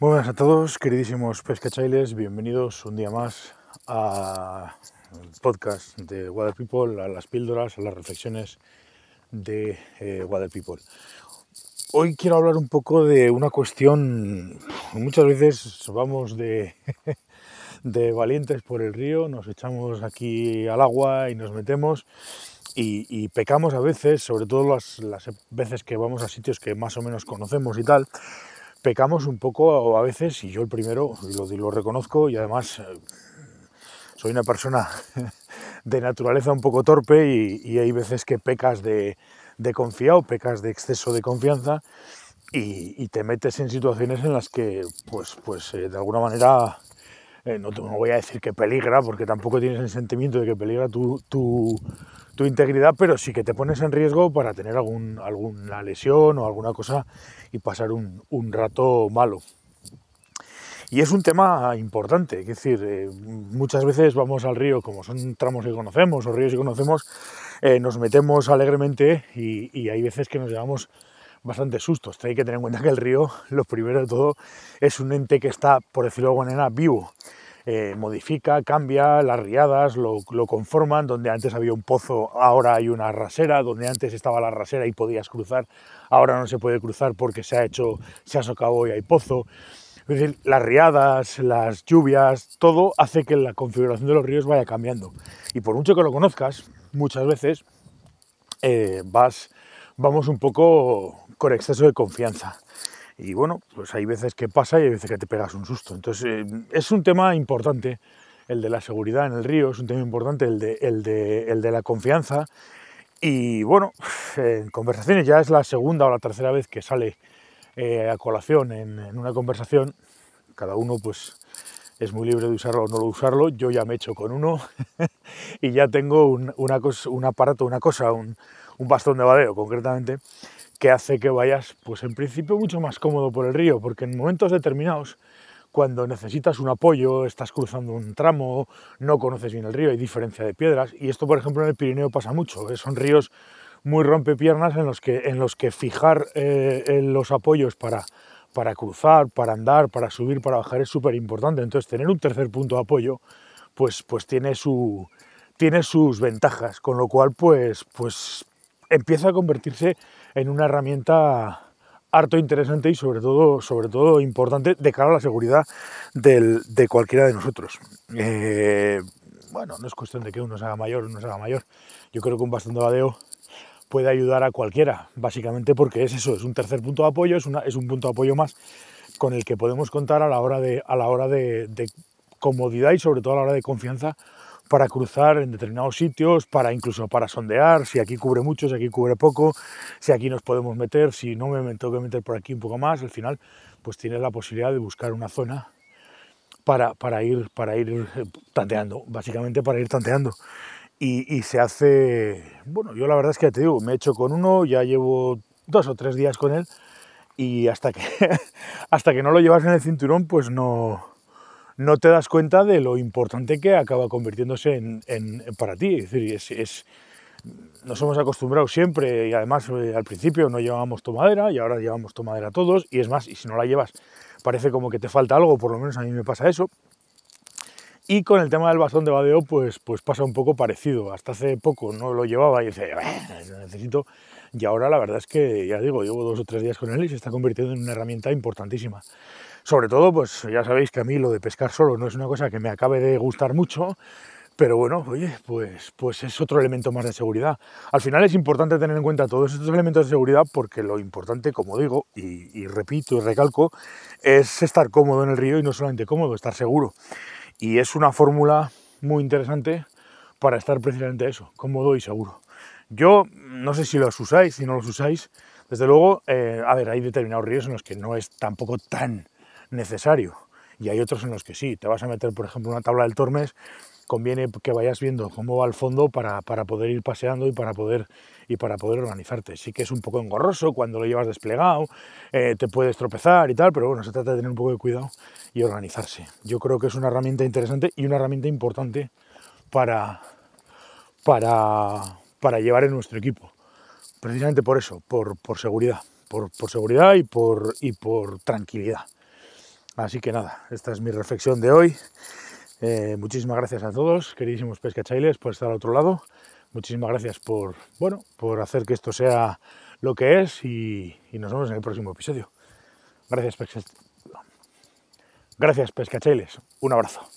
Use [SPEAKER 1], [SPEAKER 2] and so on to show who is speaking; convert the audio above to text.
[SPEAKER 1] Buenas a todos, queridísimos pescachailes, bienvenidos un día más al podcast de Water People, a las píldoras, a las reflexiones de eh, Water People. Hoy quiero hablar un poco de una cuestión, muchas veces vamos de, valientes por el río, nos echamos aquí al agua y nos metemos y, pecamos a veces, sobre todo las veces que vamos a sitios que más o menos conocemos y tal, pecamos un poco a veces, y yo el primero, y lo, reconozco, y además eh, soy una persona de naturaleza un poco torpe y, hay veces que pecas de, de confiado, pecas de exceso de confianza y, te metes en situaciones en las que, pues, pues eh, de alguna manera, eh, no, te, voy a decir que peligra, porque tampoco tienes el sentimiento de que peligra tu, tu, tu integridad, pero sí que te pones en riesgo para tener algún, alguna lesión o alguna cosa y pasar un, rato malo. Y es un tema importante, es decir, eh, muchas veces vamos al río, como son tramos que conocemos o ríos que conocemos, eh, nos metemos alegremente y, hay veces que nos llevamos bastante sustos. Hay que tener en cuenta que el río, lo primero de todo, es un ente que está, por decirlo de alguna manera, vivo. Eh, modifica, cambia, las riadas lo, conforman, donde antes había un pozo, ahora hay una rasera, donde antes estaba la rasera y podías cruzar, ahora no se puede cruzar porque se ha hecho, se ha socavado y hay pozo. Es decir, las riadas, las lluvias, todo hace que la configuración de los ríos vaya cambiando. Y por mucho que lo conozcas, muchas veces eh, vas, vamos un poco con exceso de confianza. Y bueno, pues hay veces que pasa y hay veces que te pegas un susto. Entonces, eh, es un tema importante el de la seguridad en el río, es un tema importante el de, el de, el de la confianza. Y bueno, en conversaciones ya es la segunda o la tercera vez que sale eh, a colación en, una conversación. Cada uno pues es muy libre de usarlo o no usarlo. Yo ya me he hecho con uno y ya tengo un, una cosa, un aparato, una cosa, un, un bastón de badeo concretamente, que hace que vayas, pues en principio, mucho más cómodo por el río, porque en momentos determinados, cuando necesitas un apoyo, estás cruzando un tramo, no conoces bien el río, hay diferencia de piedras, y esto, por ejemplo, en el Pirineo pasa mucho, ¿eh? son ríos muy rompepiernas en los que, en los que fijar eh, los apoyos para, para cruzar, para andar, para subir, para bajar es súper importante. Entonces, tener un tercer punto de apoyo, pues, pues tiene, su, tiene sus ventajas, con lo cual, pues, pues empieza a convertirse en una herramienta harto interesante y sobre todo, sobre todo importante de cara a la seguridad de cualquiera de nosotros. Eh, bueno, no es cuestión de que uno se haga mayor o no se haga mayor. Yo creo que un bastón de badeo puede ayudar a cualquiera, básicamente porque es eso, es un tercer punto de apoyo, es, una, es un punto de apoyo más con el que podemos contar a la hora de, a la hora de comodidad y sobre todo a la hora de confianza para cruzar en determinados sitios, para incluso para sondear, si aquí cubre mucho, si aquí cubre poco, si aquí nos podemos meter, si no me tengo que meter por aquí un poco más, al final pues tienes la posibilidad de buscar una zona para, para, ir, para ir eh, tanteando, básicamente para ir tanteando. Y, y, se hace, bueno, yo la verdad es que te digo, me he hecho con uno, ya llevo dos o tres días con él y hasta que, hasta que no lo llevas en el cinturón, pues no, no te das cuenta de lo importante que acaba convirtiéndose en, para ti. Es decir, nos hemos acostumbrado siempre y además eh, al principio no llevábamos tomadera y ahora llevamos tomadera todos y es más, y si no la llevas parece como que te falta algo, por lo menos a mí me pasa eso. Y con el tema del bastón de badeo, pues, pues pasa un poco parecido. Hasta hace poco no lo llevaba y decía, necesito. Y ahora la verdad es que, ya digo, llevo dos o tres días con él y se está convirtiendo en una herramienta importantísima. Sobre todo, pues ya sabéis que a mí lo de pescar solo no es una cosa que me acabe de gustar mucho, pero bueno, oye, pues, pues es otro elemento más de seguridad. Al final es importante tener en cuenta todos estos elementos de seguridad porque lo importante, como digo, y, repito y recalco, es estar cómodo en el río y no solamente cómodo, estar seguro. Y es una fórmula muy interesante para estar precisamente eso, cómodo y seguro. Yo no sé si los usáis, si no los usáis, desde luego, eh, a ver, hay determinados ríos en los que no es tampoco tan necesario. Y hay otros en los que sí. Te vas a meter, por ejemplo, una tabla del Tormes, conviene que vayas viendo cómo va el fondo para, poder ir paseando y para poder, y para poder organizarte. Sí que es un poco engorroso cuando lo llevas desplegado, eh, te puedes tropezar y tal, pero bueno, se trata de tener un poco de cuidado y organizarse. Yo creo que es una herramienta interesante y una herramienta importante para, para, para llevar en nuestro equipo. Precisamente por eso, por, por seguridad. Por, por seguridad y por, y por tranquilidad. Así que nada, esta es mi reflexión de hoy. Eh, muchísimas gracias a todos, queridísimos pescachailes, por estar al otro lado. Muchísimas gracias por, bueno, por hacer que esto sea lo que es y, nos vemos en el próximo episodio. Gracias, pesca... gracias pescachailes. Un abrazo.